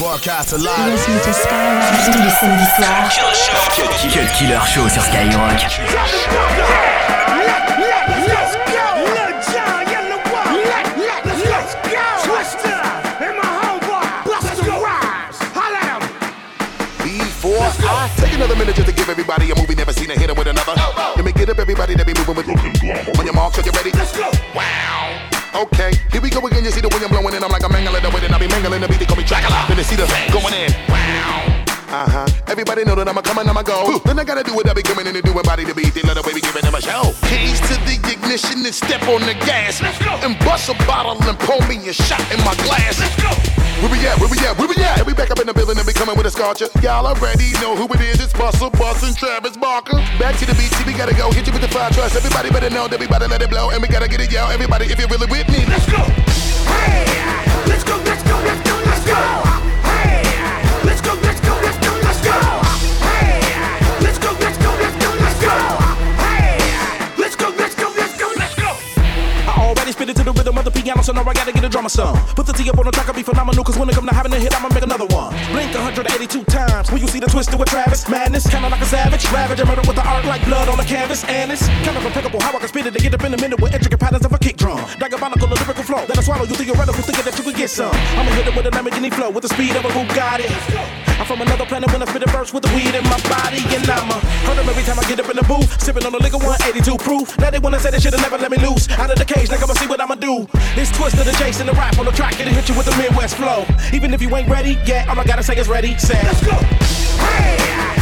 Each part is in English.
Broadcast alive. Listen to Skyrock tous les samedis soirs. Cut Killer Show sur Skyrock. I take another minute just to give everybody a movie never seen a hit with another. Let me get up everybody that be moving with. On your marks, are you ready? Let's go. Wow. Okay, here we go again. You see the wind blowing in. I'm like a mangling the wind, and I be mangling the beat. They call me Dracula. Then they see the going in. Wow. Uh huh. Everybody know that I'm a coming, I'm a go. Then I gotta do what I be coming in and doing body to beat. They let the baby giving them a show. Keys to the ignition and step on the gas. Let's go. And bust a bottle and pour me a shot in my glass. Let's go. Where we at? Where we at? Where we at? we back up in the building and we coming with a scorcher. Y'all already know who it is. It's Busta, Bus, and Travis Barker. Back to the beat, see, we gotta go. Hit you with the fire trust. Everybody better know we to let it blow. And we gotta get it, yo. Everybody, if you're really with me, let's go. Hey, let's go, let's go, let's go, let's go. Piano, so now I gotta get a drummer some. Put the T up on the track, I'll be phenomenal, cause when it come to having a hit, I'ma make another one. Blink 182 times, when you see the twist with Travis. Madness, kinda like a savage. Ravage, murder with the art like blood on the canvas. And it's kind of impeccable how I can spit it to get up in a minute with intricate patterns of a kick drum. Diabolical lyrical flow, that I swallow you theoretical, thinking that you could get some. I'ma hit it with a Lamborghini flow, with the speed of a Bugatti. I'm from another planet when I spit a verse with the weed in my body, and I'ma hurt them every time I get up in the booth. Sipping on the liquor 182 proof. Now they wanna say they should've never let me loose. Out of the cage, like I'ma see what I'ma do. It's Twista the Jason the rap on the track, it'll hit you with the Midwest flow. Even if you ain't ready, yet, all I gotta say is ready, say, let's go. Hey,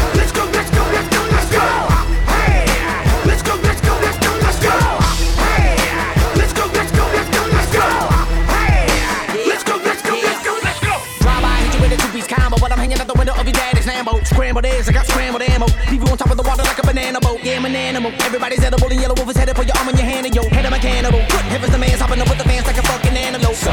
Scrambled eggs, I got scrambled ammo. Leave you on top of the water like a banana boat. Yeah, I'm an animal. Everybody's edible and Yelawolf is headed for your arm and your hand and yo head of a cannibal. Good Heaven's the man's hopping up with the fans like a fucking antelope. So,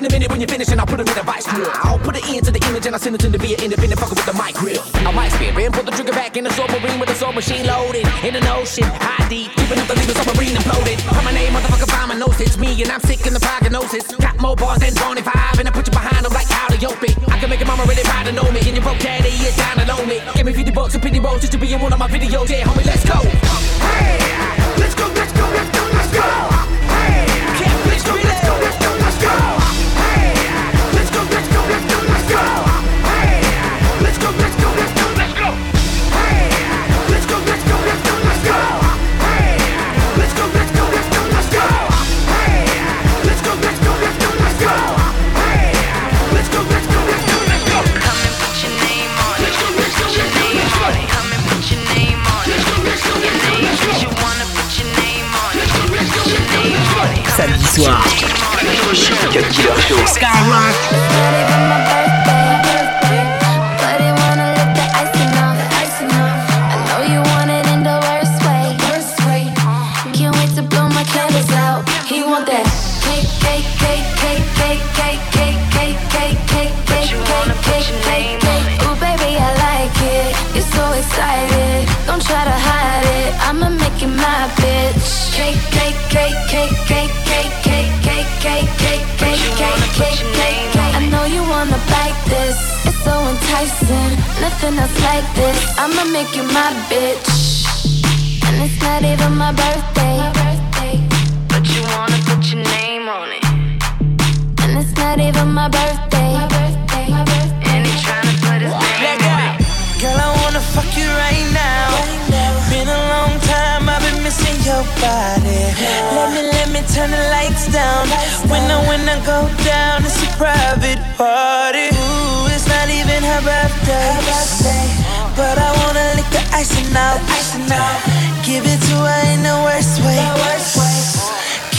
in a minute when you're finished and I'll put it in a vice grip. I'll put it into the image and I'll send it to the via independent fucker with the mic grip. I might spit and put the trigger back in the submarine with the soul machine loaded. In an ocean, high deep, keeping up the legal submarine imploded. Come my name, motherfucker, find my nose. It's me and I'm sick in the prognosis. Got more bars than 25 and I put you behind them like how to yoke it. I can make a mama really proud to know me and your broke daddy is down to know me. Give me 50 bucks and pity rolls just to be in one of my videos. Yeah, homie, nothing else like this I'ma make you my bitch. And it's not even my birthday. Not even my birthday. And he's trying put his name on it. Girl, I wanna fuck you right now. Been a long time, I've been missing your body. Let me, let me turn the lights down. When I, when I go down, it's a private party. Ooh, it's not even her birthday. But I wanna lick the icing out. Give it to her in the worst way.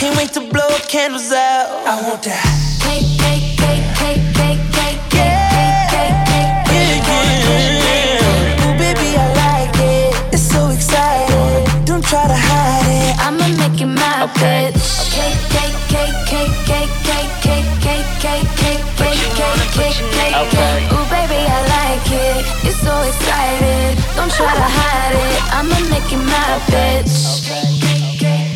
Can't wait to blow candles out. I want that. Cake, cake, cake, cake, cake, cake, cake, cake, cake, cake, Ooh, baby, I like it. It's so exciting. Don't try to hide it. I'ma make you my bitch. Cake, cake, cake, cake, cake, cake, cake, cake, cake, cake, cake, cake, cake, cake. Ooh, baby, I like it. You're so excited. Don't try to hide it. I'ma make you my bitch.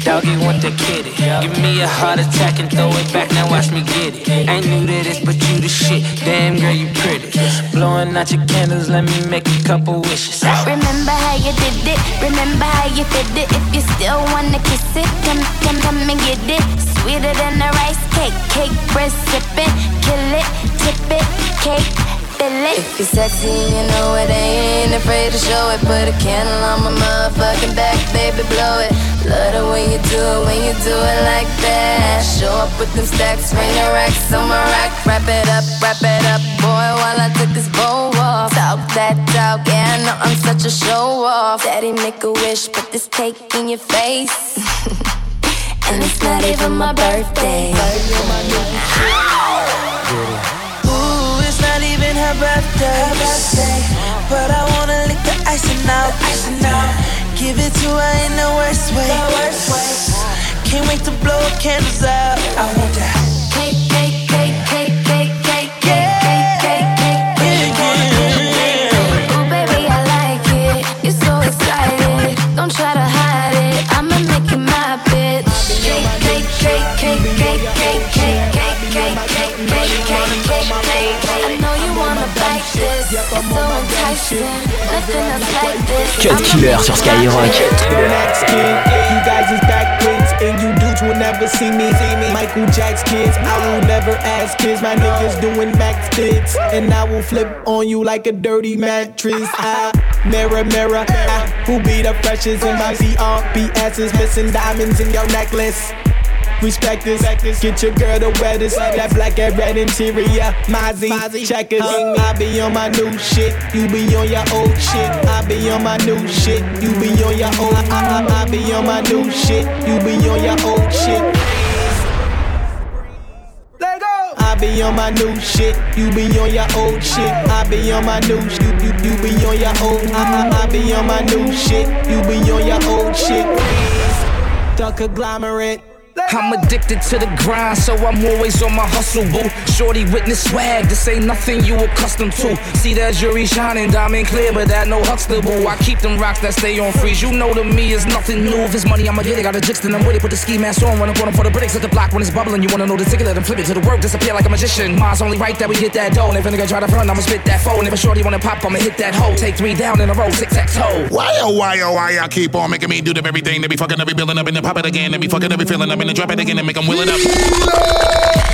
Doggy want the kitty. Give me a heart attack and throw it back, now watch me get it. Ain't new to this, but you the shit. Damn girl, you pretty. Blowing out your candles, let me make a couple wishes. Remember how you did it, remember how you fit it. If you still wanna kiss it, come, come, come and get it. Sweeter than a rice cake, cake bread sipping, kill it, tip it, cake if you're sexy, you know it, ain't afraid to show it. Put a candle on my motherfucking back, baby, blow it. Love the way you do it when you do it like that. Show up with them stacks, ring the racks on my rack. Wrap it up, wrap it up, boy, while I took this bow off. Talk that talk, yeah, I know I'm such a show off. Daddy, make a wish, put this cake in your face. and it's not even my birthday. Ah! Her birthday. But I wanna lick the icing out. Give it to her in the worst way. Can't wait to blow candles out. I want that. Cut Killer sur Skyrock. You guys is backwards and you dudes will never see me. Michael Jack's kids, I will never ask kids. My niggas doing max sticks, and I will flip on you like a dirty mattress. I mirror, mirror, who be the freshest in my asses missing diamonds in your necklace. Respect this, get your girl the wettest. That black and red interior, Mozzie, checkers. I be on my new shit, you be on your old shit. I be on my new shit, you be on your old. I, I, I be on my new shit, you be on your old shit. I be on my new shit, you be on your old shit. I be on my new shit, you, you, you be on your old. I, I, I be on my new shit, you be on your old shit. The conglomerate. I'm addicted to the grind, so I'm always on my hustle, boo. Shorty witness swag, this ain't nothing you accustomed to. See that jury shining, diamond clear, but that no Huxtable. I keep them rocks that stay on freeze. You know to me is nothing new. If it's money, I'ma get it. Got a jix, then I'm with it. Put the ski mask on, run up on them for the bricks at the block when it's bubbling. You wanna know the ticket, let them flip it to the work, disappear like a magician. Mine's only right that we get that dough. And if a try to front, I'ma spit that phone. And if a shorty wanna pop, I'ma hit that hoe. Take three down in a row, six X toe. Why oh why oh why y'all keep on making me do the very thing? They be fucking every building up and then pop it again. They be fucking every feeling up and then drop it again and make them will it up.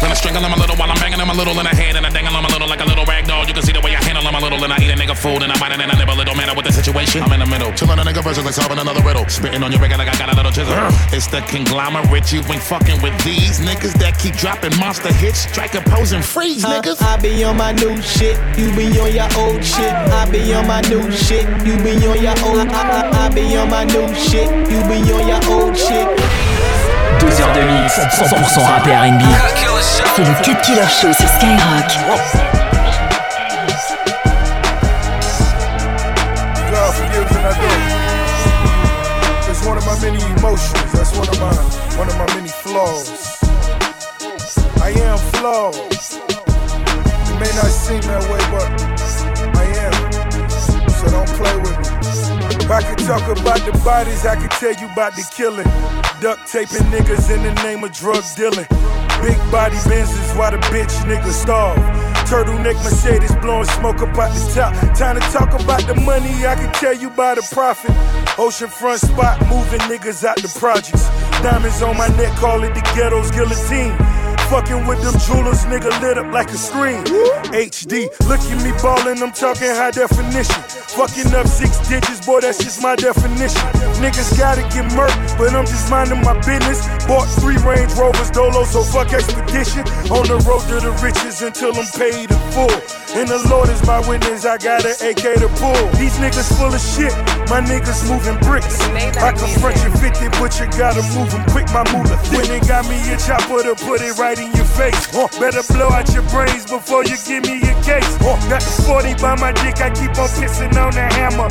Then I strangle them a little while I'm banging them a little in the head and I dangle them a little like a little rag doll. You can see the way I handle them a little and I eat a nigga food and I bite it and I nibble. It don't matter what the situation. I'm in the middle, chilling a nigga versus like solving another riddle. Spitting on your regular like I got a little chisel. It's the conglomerate. You ain't fucking with these niggas that keep dropping monster hits. Strike a pose and freeze, niggas. I, I be on my new shit, you be on your old shit. I be on my new shit, you be on your old. I, I, I be on my new shit, you be on your old shit. 12 heures de mix, 100% rap et R&B. C'est le Cut Killer Show sur Skyrock. God forgives and I don't. It's one of my many emotions. That's one of my one of my many flaws. I am flawed. It may not seem that way, but I am. So don't play with me. I could talk about the bodies, I could tell you about the killing. Duct taping niggas in the name of drug dealing. Big body Benzes why the bitch niggas starve. Turtleneck Mercedes blowing smoke up out the top. Time to talk about the money, I can tell you about the profit. Oceanfront spot moving niggas out the projects. Diamonds on my neck, call it the ghetto's guillotine. Fucking with them jewelers, nigga lit up like a screen. HD, look at me ballin', I'm talking high definition. Fucking up six digits, boy, that's just my definition. Niggas gotta get murked, but I'm just minding my business. Bought three Range Rovers, Dolo, so fuck expedition. On the road to the riches until I'm paid in full. And the Lord is my witness, I got an AK to pull. These niggas full of shit, my niggas moving bricks. I confront you 50, but you gotta move 'em quick, my moolah. When they got me a chopper to put it right in your face. Uh, better blow out your brains before you give me your case. Uh, the 40 by my dick, I keep on pissing on the hammer.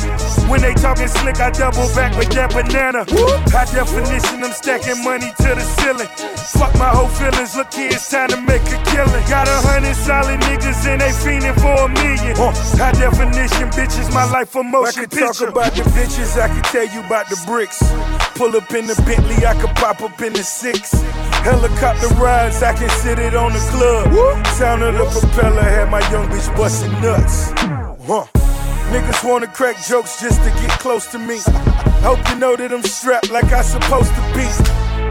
When they talking slick, I double back with that banana. High definition, I'm stacking money to the ceiling. Fuck my whole feelings, look here, it's time to make a killing. Got a hundred solid niggas and they fiending for a million. Uh, high definition, bitches, my life for motion I could talk about the bitches, I could tell you about the bricks. Pull up in the Bentley, I could pop up in the six. Helicopter rides, I can sit it on the club. Sound of the propeller had my young bitch busting nuts. Huh. Niggas wanna crack jokes just to get close to me. Hope you know that I'm strapped like I supposed to be.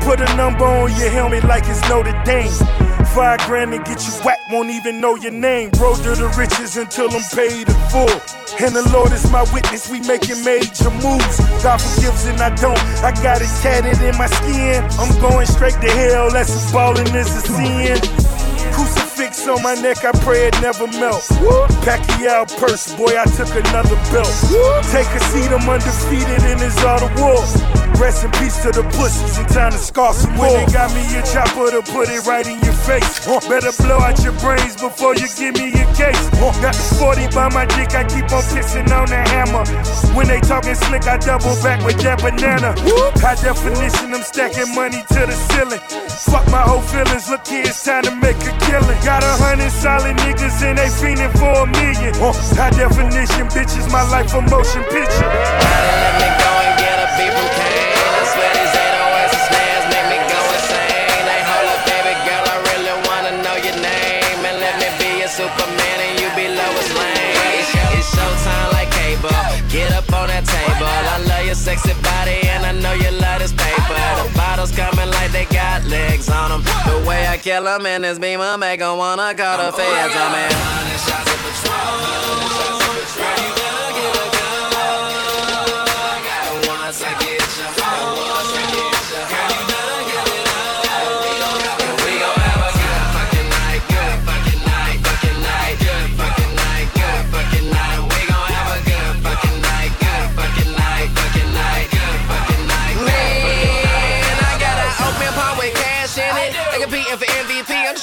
Put a number on your helmet like it's Notre Dame. Five grand and get you whacked, won't even know your name. Road to the riches until I'm paid in full. And the Lord is my witness, we making major moves. God forgives and I don't. I got it tatted in my skin. I'm going straight to hell, that's a ballin' is a sin. Crucifix on my neck, I pray it never melt. Pacquiao purse, boy, I took another belt. Take a seat, I'm undefeated in this art of war. Rest in peace to the pussies and time to scar some more. When they got me a chopper to put it right in your face. Better blow out your brains before you give me your case. Got the 40 by my dick, I keep on kissing on the hammer. When they talking slick, I double back with that banana. High definition, I'm stacking money to the ceiling. Fuck my whole feelings, look here, it's time to make a killing. Got a hundred solid niggas and they fiending for a million. High definition, bitches, my life a motion picture. Let me go and get a beat on that table. I love your sexy body and I know you love this paper. The bottles coming like they got legs on them. The way I kill 'em in this beamer make 'em wanna call the feds on me. Shots of Patron. Girl, you better get a gun. I get you, once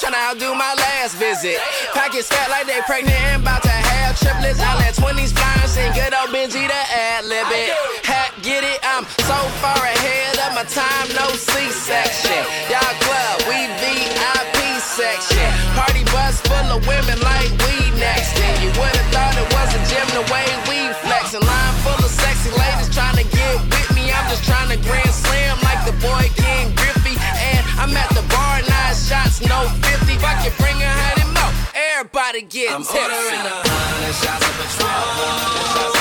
Just tryna outdo my last visit. Pockets fat like they pregnant and about to have triplets. I let 20s flying, sing good old Benji to ad lib it. Hat, get it? I'm so far ahead of my time, no C-section. Y'all club, we VIP section. Party bus full of women like we next. And you would've thought it was a gym the way we shots, no 50. If I can bring a hundred more, everybody get I'm tipsy. ordering a hundred shots of Patron.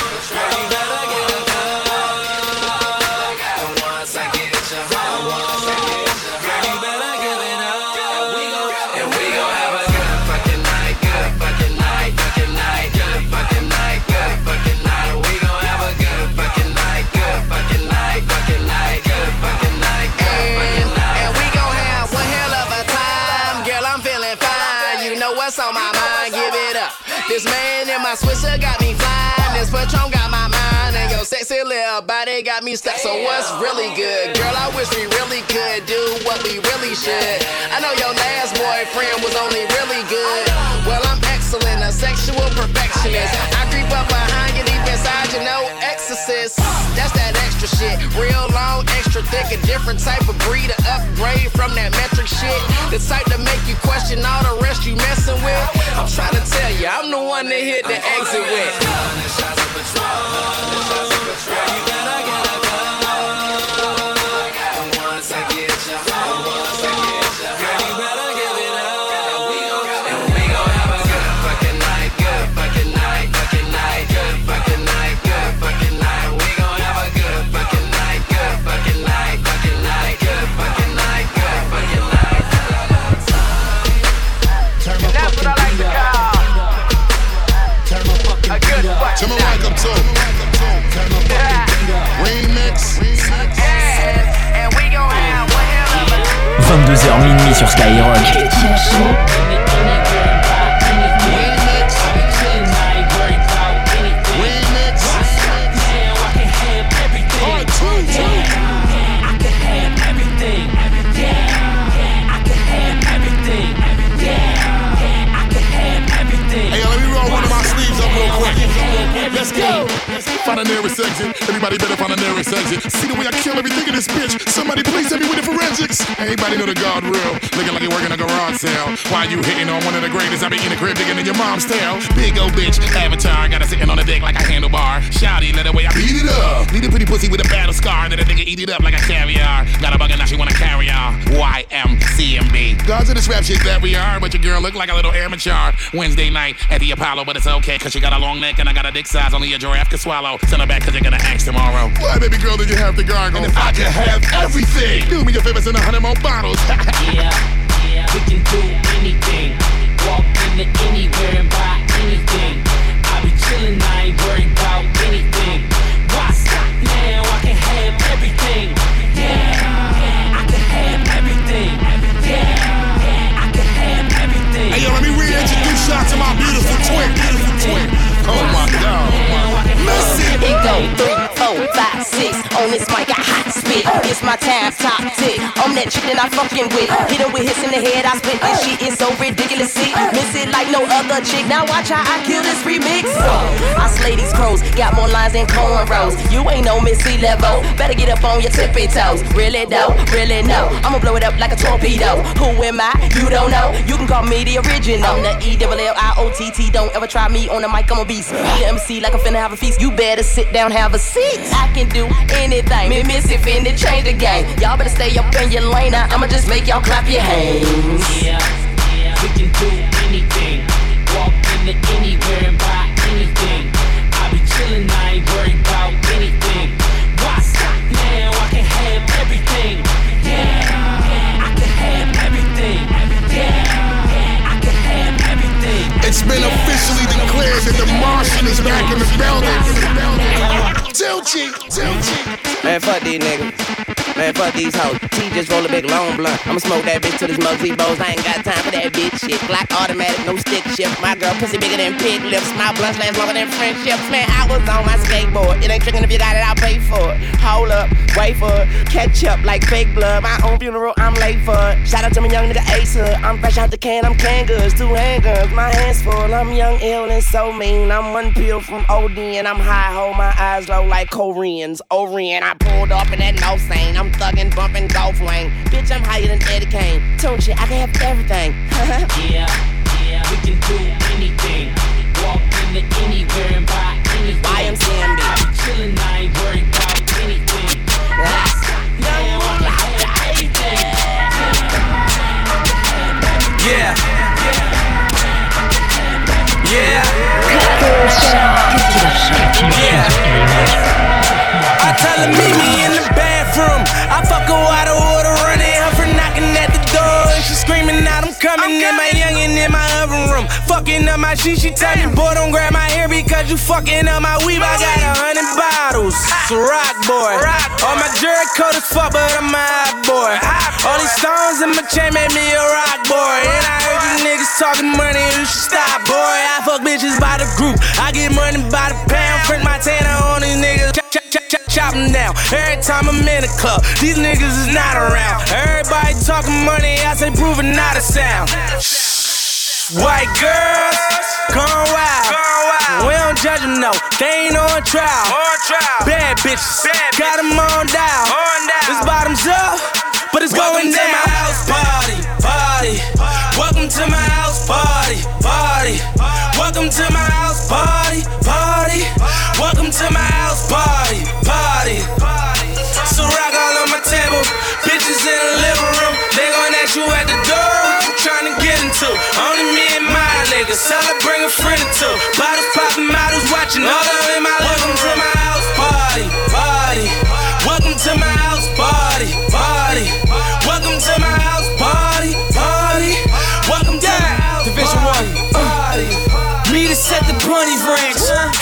Little body got me stuck. So what's really good? Girl, I wish we really could do what we really should. I know your last boyfriend was only really good. Well, I'm excellent, a sexual perfectionist. I creep up behind you deep inside you, no exorcist. That's that extra shit. Real long, extra thick, a different type of breed, a upgrade from that metric shit. The type to make you question all the rest you messing with. I'm trying to tell you, I'm the one that hit the exit with. Shots of Patron. Girl, you better get a gun. And once I get Turn my night. mic up to Remix. And, and we gon' have one hell of a 22h minuit sur Skyrock. Find a nearest exit. Everybody better find a nearest exit. See the way I kill everything in this bitch. Somebody please help me with the forensics. Everybody know the God real. Looking like you working a garage sale. Why you hitting on one of the greatest? I be in the crib digging in your mom's tail. Big old bitch, avatar. Got her sitting on the deck like a handlebar. Shouty, let the way I beat it up. Need a pretty pussy with a battle scar. Then a nigga eat it up like a caviar. Got a bucket now she wanna carry on. YMCMB. Gods of this rap shit that we are. But your girl look like a little amateur. Wednesday night at the Apollo, but it's okay. Cause she got a long neck and I got a dick size only a giraffe can swallow. Send her back cause you're gonna ask tomorrow. Why, baby girl, did you have to gargle? And if I could have everything, do me a favor, send a hundred more bottles. yeah, yeah, we can do anything. Walk into anywhere and buy anything. I be chillin', I ain't worried about anything. Y'all to my beautiful twin. Beautiful twin. Oh my God. Missy. It go three, four, five, On this mic, I hot spit. It's my time, top tick. I'm that chick that I fucking with. Hit her with hits in the head. I spit this shit. It's so ridiculous. See, miss it like no other chick. Now watch how I kill this remix. I slay these crows. Got more lines than cornrows. You ain't no Missy level. Better get up on your tippy toes. Really though, really no. I'ma blow it up like a torpedo. Who am I? You don't know. You can call me the original. I'm the E double L I O T T. Don't ever try me on the mic. I'm a beast. Be the MC like I'm finna have a feast. You better sit down, have a seat. I can do anything. Me miss it, finna change the game. Y'all better stay up in your lane. Now I'ma just make y'all clap your hands. Yeah, yeah, we can do anything. Walk into anywhere and buy anything. I be chillin', I ain't worried about anything. Why stop now? I can have everything. Yeah, I can have everything. Yeah, I can have everything. It's been officially declared that the Martian is back in the building. Tilchy, Tilchy. Man, fuck these niggas. Man, fuck these hoes. T just roll a big long blunt. I'ma smoke that bitch till this Muggsy bows. I ain't got time for that bitch shit. Glock automatic, no stick shift. My girl pussy bigger than pig lips. My blunts last longer than friendships. Man, I was on my skateboard. It ain't tricking if you got it, I'll pay for it. Hold up, wait for it. Catch up like fake blood. My own funeral, I'm late for it. Shout out to my young nigga Ace Hood. I'm fresh out the can, I'm can goods. Two handguns, my hands full. I'm young, ill, and so mean. I'm one pill from OD and I'm high. Hold my eyes low like Koreans. Orient, I pulled up in that no sane. I'm thuggin', bumpin' golf lane. Bitch, I'm higher than Eddie Kane. Tune shit, I can have everything. Yeah, yeah, we can do anything. Walk into anywhere and buy anything. YMCMB. I be chillin', I ain't worried about anything. Why stop now? I can have everything. Yeah. Yeah. Yeah. I tell her meet me in the bathroom. I fuck her out of order, running her for knocking at the door. And she screaming out, I'm coming in my youngin' in my oven room. Fucking up my shit, she tell me, boy, don't grab my hair because you fucking up my weave. I got a hundred bottles. It's a rock boy. All my jerk coat is fuck, but I'm a hot boy. All these stones in my chain made me a rock boy. And I heard you niggas talking money, you should stop, boy. I fuck bitches by the group. I get money by the pound. Print my tanner on these niggas. Chop, chop, chop, chop, chop 'em down. Every time I'm in the club, these niggas is not around. Everybody talking money, I say proving not a sound. White girls, gone wild. We don't judge them, no. They ain't on trial. Bad bitches, got them on dial. This bottoms up, but it's going down. my house party, party. Welcome to my house party, party. Welcome to my house party, party. Welcome to my house party, party. So rock all on my table, bitches in the living room. They gon' ask you at the door what you tryna get into. Only me and my niggas, her bring a friend or two. Bottles popping, models watching, all up in my living room. Welcome to my house party, party. Welcome to my house set the.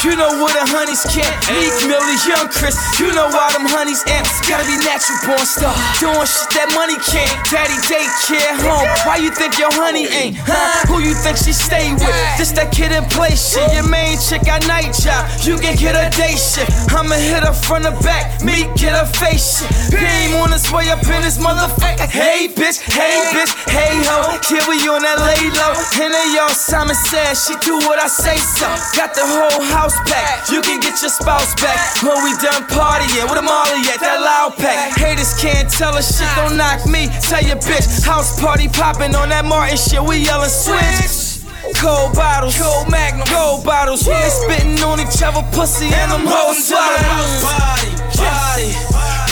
You know where the honeys can't. Meek Millie, Young Chris. You know why them honeys amps. Gotta be natural born star. Doing shit that money can't. Daddy daycare home. Why you think your honey ain't? Huh? Who you think she stay with? This that kid in play shit. Your main chick got night job. You can get a day shit. I'ma hit her front the back. Me get her face shit. Beam on his way up in this motherfucker. Hey bitch, hey bitch, hey ho. Here we on that lay low. And they all Simon said she do what I say. say so. Got the whole house packed. You can get your spouse back when we done partying. With a Molly at that loud pack. Haters can't tell us shit, don't knock me. Tell your bitch, house party popping on that Martin shit. We yelling switch. Cold bottles, cold magnum, gold bottles. We ain't spitting on each other, pussy, and them hoes swallowing. Party, party.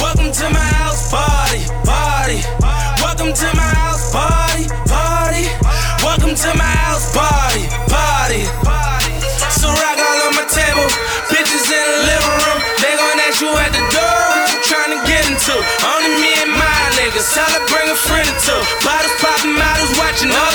Welcome to my house party, party. Welcome to my house party, party. Welcome to my house party, party. Friend or. Bottles popping, models watching, all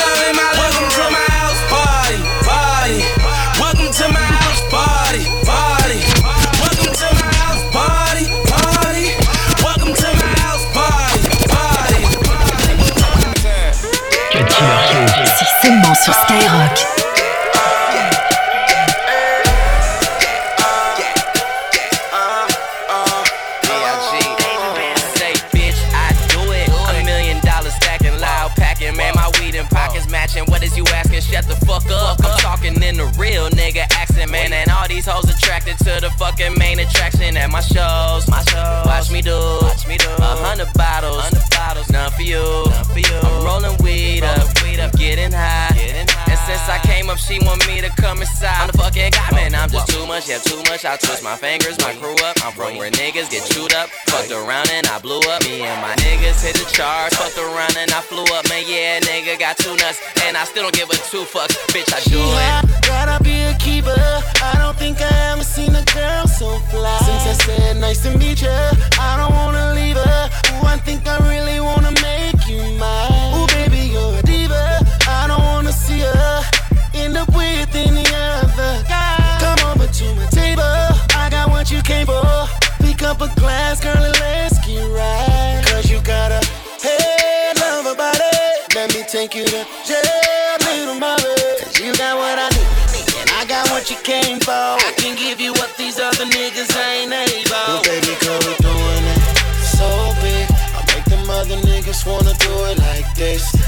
fucking main attraction at my shows. My shows. Watch me do. Up, she want me to come inside. I'm the fucking guy, man. I'm just too much. Yeah, too much. I twist my fingers. My crew up. I'm from where niggas get chewed up. Fucked around and I blew up. Me and my niggas hit the charts. Fucked around and I flew up. Man, yeah, nigga got two nuts. And I still don't give a two fucks. Bitch, I do it. Gotta be a keeper. I don't think I ever seen a girl so fly. Since I said nice to meet you, I don't wanna leave her. Ooh, I think I really wanna make you mine. Ooh, up with any other guy. Come over to my table. I got what you came for. Pick up a glass, girl, and let's get right. Cause you got a head, love a body. Let me take you to jail, little mama. Cause you got what I need. And I got what you came for. I can give you what these other niggas ain't able. Well, baby, girl, we doing it so big. I make them other niggas wanna do it like this.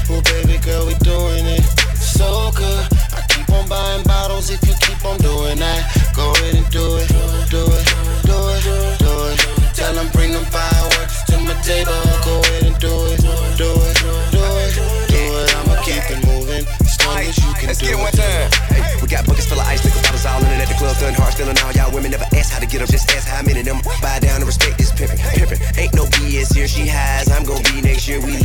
Stealing all y'all women. Never ask how to get up, just ask how many of them buy down and respect this pimpin'. Pimpin', ain't no BS here. She highs, I'm gon' be next year. We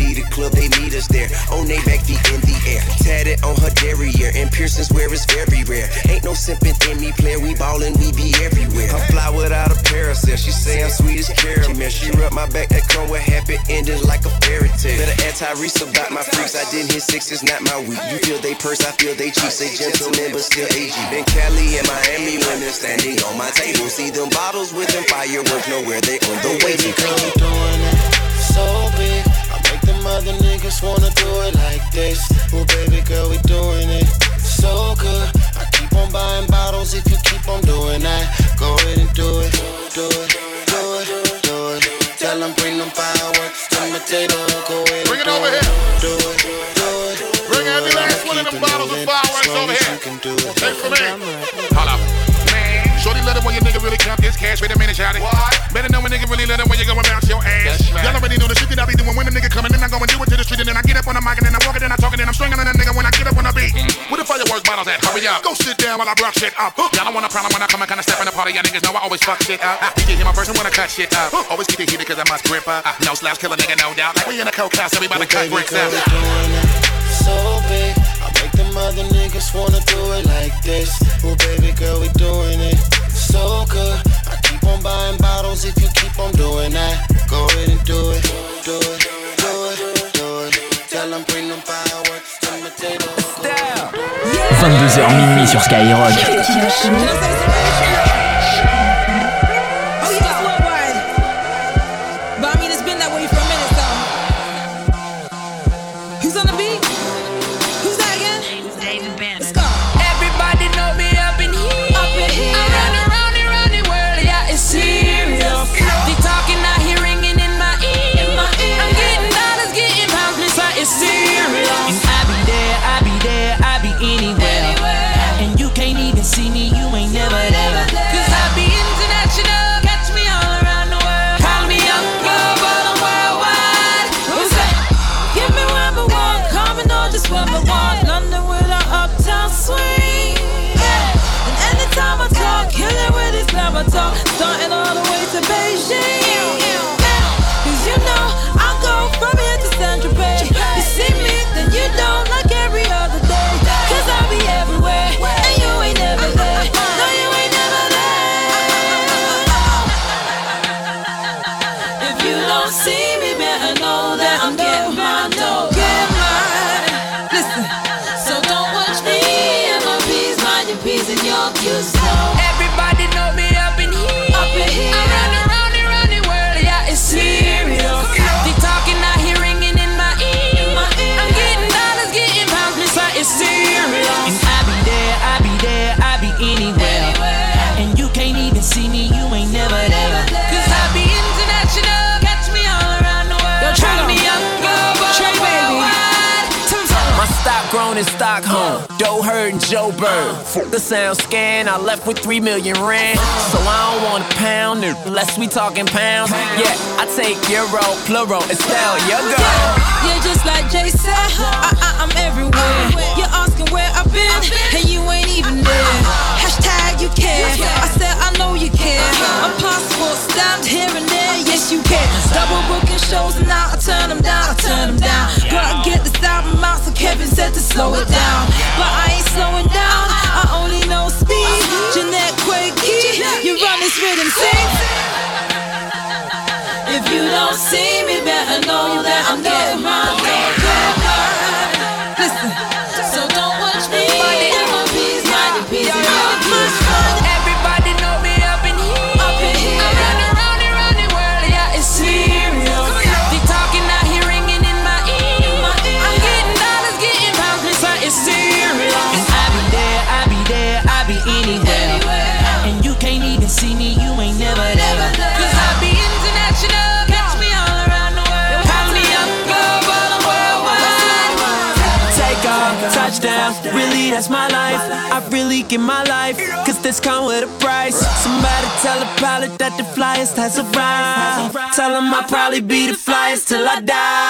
they back feet in the air, tatted on her derriere, and piercings where it's very rare. Ain't no simpin' in me, player. We ballin', we be everywhere. I fly without a parasail. She say I'm sweet as caramel. She rub my back, that come with happy endings like a fairy tale. Better ask Tyrese about my freaks. I didn't hit six, it's not my week. You feel they purse, I feel they cheap. Say gentlemen, but still AG. Been Cali and Miami women standing on my table. See them bottles with them fireworks, nowhere they on the way. Girl, we doing it so big. Them other niggas wanna do it like this. Well, baby girl, we doing it so good. I keep on buying bottles if you keep on doing that. Go ahead and do it, do it, do it, do it. Tell them bring them fireworks to my table. Go ahead Bring it do over it, here. do it, do it. Bring every last one of them bottles of fireworks over here. Take from me. Hold up. Man, Shorty let it when your nigga really count this cash. Wait a minute, shout it. What? Better know when nigga really let it when you go and bounce your ass. Y'all already know the shit that I be doing when the nigga coming. Then I go and do it to the street. And then I get up on the mic and then I walk it and I talk it and I'm stringing on that nigga when I get up on the beat. Mm-hmm. Where the fireworks bottles at? Hurry up. Go sit down while I rock shit up. Y'all don't want a problem when I come and kinda step in the party. Y'all niggas know I always fuck shit up. You can hear my verse and wanna cut shit up. Always keep it heated cause I must grip up. Ah. No slaps, kill a nigga, no doubt. Like we in a coke house, everybody cut Baby bricks out. it so big. I make them other niggas wanna do it like this. Well, baby girl, we doing it so good. I keep on buying bottles if you keep on doing that. Go ahead and do it, do it, do it, do it. Tell them bring them fireworks to my table. 22h minuit sur Skyrock. And your Q's. So Stockholm. Doe Hurt and Joe Bird. The sound scan, I left with three million rand. So I don't want a pound unless we talking pounds. Yeah, I take euro, plural, Estelle, your girl. Yeah, just like Jay said, I, I, I'm everywhere. You're asking where I've been, and you ain't even there. Hashtag you care. I said I know you care. My passport stamped here and there, don't see me, better know that I'm getting my touchdown, really that's my life. I really give my life, cause this come with a price. Somebody tell a pilot that the flyest has arrived. Tell him I'll probably be the flyest till I die.